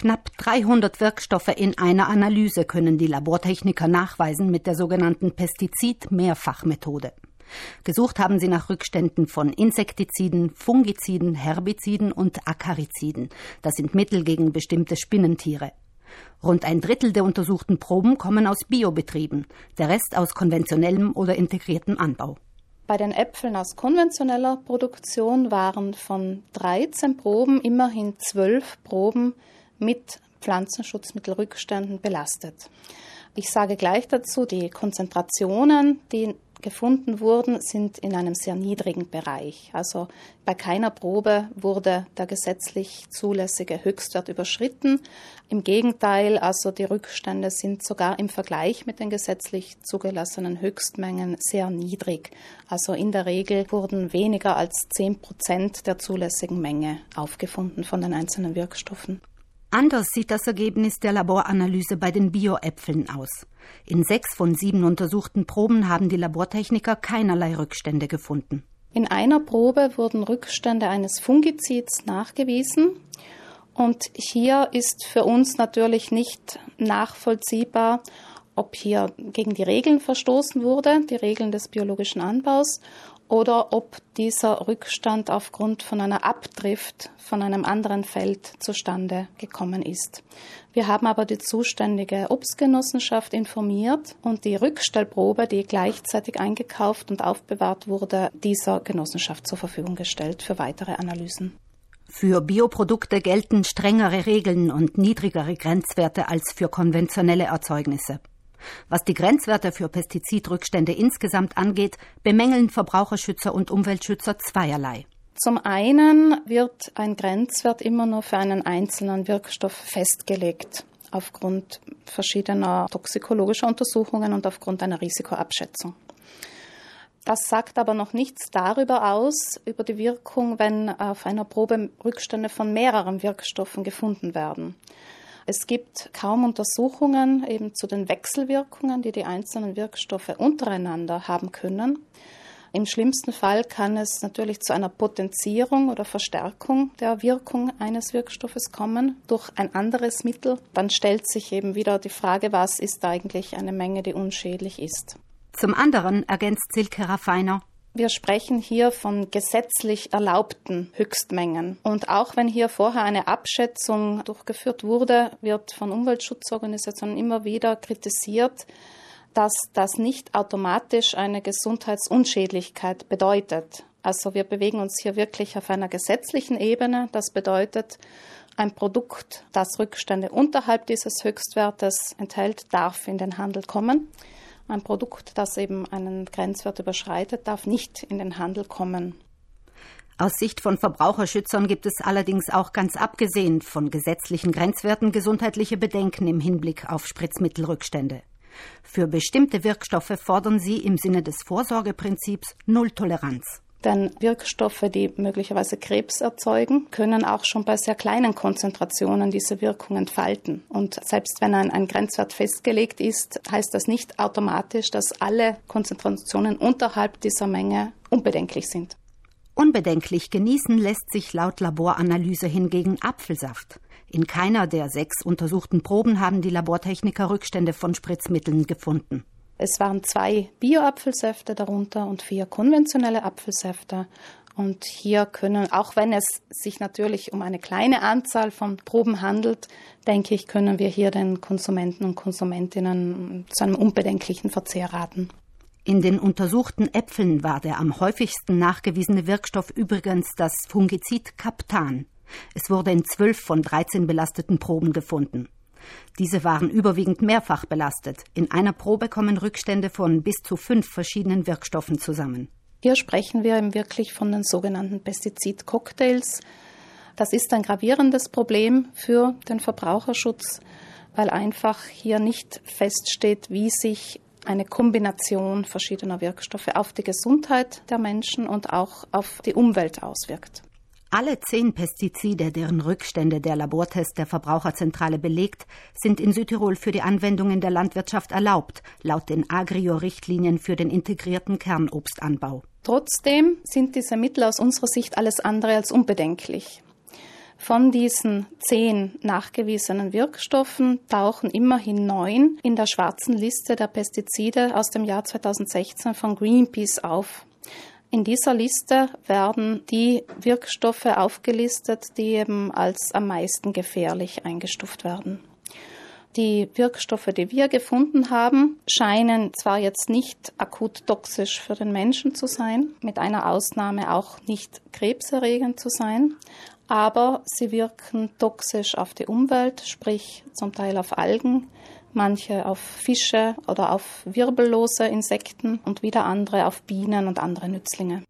Knapp 300 Wirkstoffe in einer Analyse können die Labortechniker nachweisen mit der sogenannten Pestizid-Mehrfachmethode. Gesucht haben sie nach Rückständen von Insektiziden, Fungiziden, Herbiziden und Akariziden. Das sind Mittel gegen bestimmte Spinnentiere. Rund ein Drittel der untersuchten Proben kommen aus Biobetrieben, der Rest aus konventionellem oder integriertem Anbau. Bei den Äpfeln aus konventioneller Produktion waren von 13 Proben immerhin 12 Proben mit Pflanzenschutzmittelrückständen belastet. Ich sage gleich dazu, die Konzentrationen, die gefunden wurden, sind in einem sehr niedrigen Bereich. Also bei keiner Probe wurde der gesetzlich zulässige Höchstwert überschritten. Im Gegenteil, also die Rückstände sind sogar im Vergleich mit den gesetzlich zugelassenen Höchstmengen sehr niedrig. Also in der Regel wurden weniger als 10 Prozent der zulässigen Menge aufgefunden von den einzelnen Wirkstoffen. Anders sieht das Ergebnis der Laboranalyse bei den Bioäpfeln aus. In sechs von sieben untersuchten Proben haben die Labortechniker keinerlei Rückstände gefunden. In einer Probe wurden Rückstände eines Fungizids nachgewiesen. Und hier ist für uns natürlich nicht nachvollziehbar, ob hier gegen die Regeln verstoßen wurde, die Regeln des biologischen Anbaus, oder ob dieser Rückstand aufgrund von einer Abdrift von einem anderen Feld zustande gekommen ist. Wir haben aber die zuständige Obstgenossenschaft informiert und die Rückstellprobe, die gleichzeitig eingekauft und aufbewahrt wurde, dieser Genossenschaft zur Verfügung gestellt für weitere Analysen. Für Bioprodukte gelten strengere Regeln und niedrigere Grenzwerte als für konventionelle Erzeugnisse. Was die Grenzwerte für Pestizidrückstände insgesamt angeht, bemängeln Verbraucherschützer und Umweltschützer zweierlei. Zum einen wird ein Grenzwert immer nur für einen einzelnen Wirkstoff festgelegt, aufgrund verschiedener toxikologischer Untersuchungen und aufgrund einer Risikoabschätzung. Das sagt aber noch nichts darüber aus, über die Wirkung, wenn auf einer Probe Rückstände von mehreren Wirkstoffen gefunden werden. Es gibt kaum Untersuchungen eben zu den Wechselwirkungen, die die einzelnen Wirkstoffe untereinander haben können. Im schlimmsten Fall kann es natürlich zu einer Potenzierung oder Verstärkung der Wirkung eines Wirkstoffes kommen durch ein anderes Mittel. Dann stellt sich eben wieder die Frage, was ist eigentlich eine Menge, die unschädlich ist. Zum anderen ergänzt Silke Raffiner, wir sprechen hier von gesetzlich erlaubten Höchstmengen. Und auch wenn hier vorher eine Abschätzung durchgeführt wurde, wird von Umweltschutzorganisationen immer wieder kritisiert, dass das nicht automatisch eine Gesundheitsunschädlichkeit bedeutet. Also wir bewegen uns hier wirklich auf einer gesetzlichen Ebene. Das bedeutet, ein Produkt, das Rückstände unterhalb dieses Höchstwertes enthält, darf in den Handel kommen. Ein Produkt, das eben einen Grenzwert überschreitet, darf nicht in den Handel kommen. Aus Sicht von Verbraucherschützern gibt es allerdings auch ganz abgesehen von gesetzlichen Grenzwerten gesundheitliche Bedenken im Hinblick auf Spritzmittelrückstände. Für bestimmte Wirkstoffe fordern sie im Sinne des Vorsorgeprinzips Nulltoleranz. Denn Wirkstoffe, die möglicherweise Krebs erzeugen, können auch schon bei sehr kleinen Konzentrationen diese Wirkung entfalten. Und selbst wenn ein, ein Grenzwert festgelegt ist, heißt das nicht automatisch, dass alle Konzentrationen unterhalb dieser Menge unbedenklich sind. Unbedenklich genießen lässt sich laut Laboranalyse hingegen Apfelsaft. In keiner der sechs untersuchten Proben haben die Labortechniker Rückstände von Spritzmitteln gefunden. Es waren zwei Bio-Apfelsäfte darunter und vier konventionelle Apfelsäfte. Und hier können, auch wenn es sich natürlich um eine kleine Anzahl von Proben handelt, denke ich, können wir hier den Konsumenten und Konsumentinnen zu einem unbedenklichen Verzehr raten. In den untersuchten Äpfeln war der am häufigsten nachgewiesene Wirkstoff übrigens das Fungizid Captan. Es wurde in zwölf von 13 belasteten Proben gefunden. Diese waren überwiegend mehrfach belastet. In einer Probe kommen Rückstände von bis zu fünf verschiedenen Wirkstoffen zusammen. Hier sprechen wir wirklich von den sogenannten Pestizidcocktails. Das ist ein gravierendes Problem für den Verbraucherschutz, weil einfach hier nicht feststeht, wie sich eine Kombination verschiedener Wirkstoffe auf die Gesundheit der Menschen und auch auf die Umwelt auswirkt. Alle zehn Pestizide, deren Rückstände der Labortest der Verbraucherzentrale belegt, sind in Südtirol für die Anwendung in der Landwirtschaft erlaubt, laut den Agrio-Richtlinien für den integrierten Kernobstanbau. Trotzdem sind diese Mittel aus unserer Sicht alles andere als unbedenklich. Von diesen zehn nachgewiesenen Wirkstoffen tauchen immerhin neun in der schwarzen Liste der Pestizide aus dem Jahr 2016 von Greenpeace auf. In dieser Liste werden die Wirkstoffe aufgelistet, die eben als am meisten gefährlich eingestuft werden. Die Wirkstoffe, die wir gefunden haben, scheinen zwar jetzt nicht akut toxisch für den Menschen zu sein, mit einer Ausnahme auch nicht krebserregend zu sein, aber sie wirken toxisch auf die Umwelt, sprich zum Teil auf Algen, manche auf Fische oder auf wirbellose Insekten und wieder andere auf Bienen und andere Nützlinge.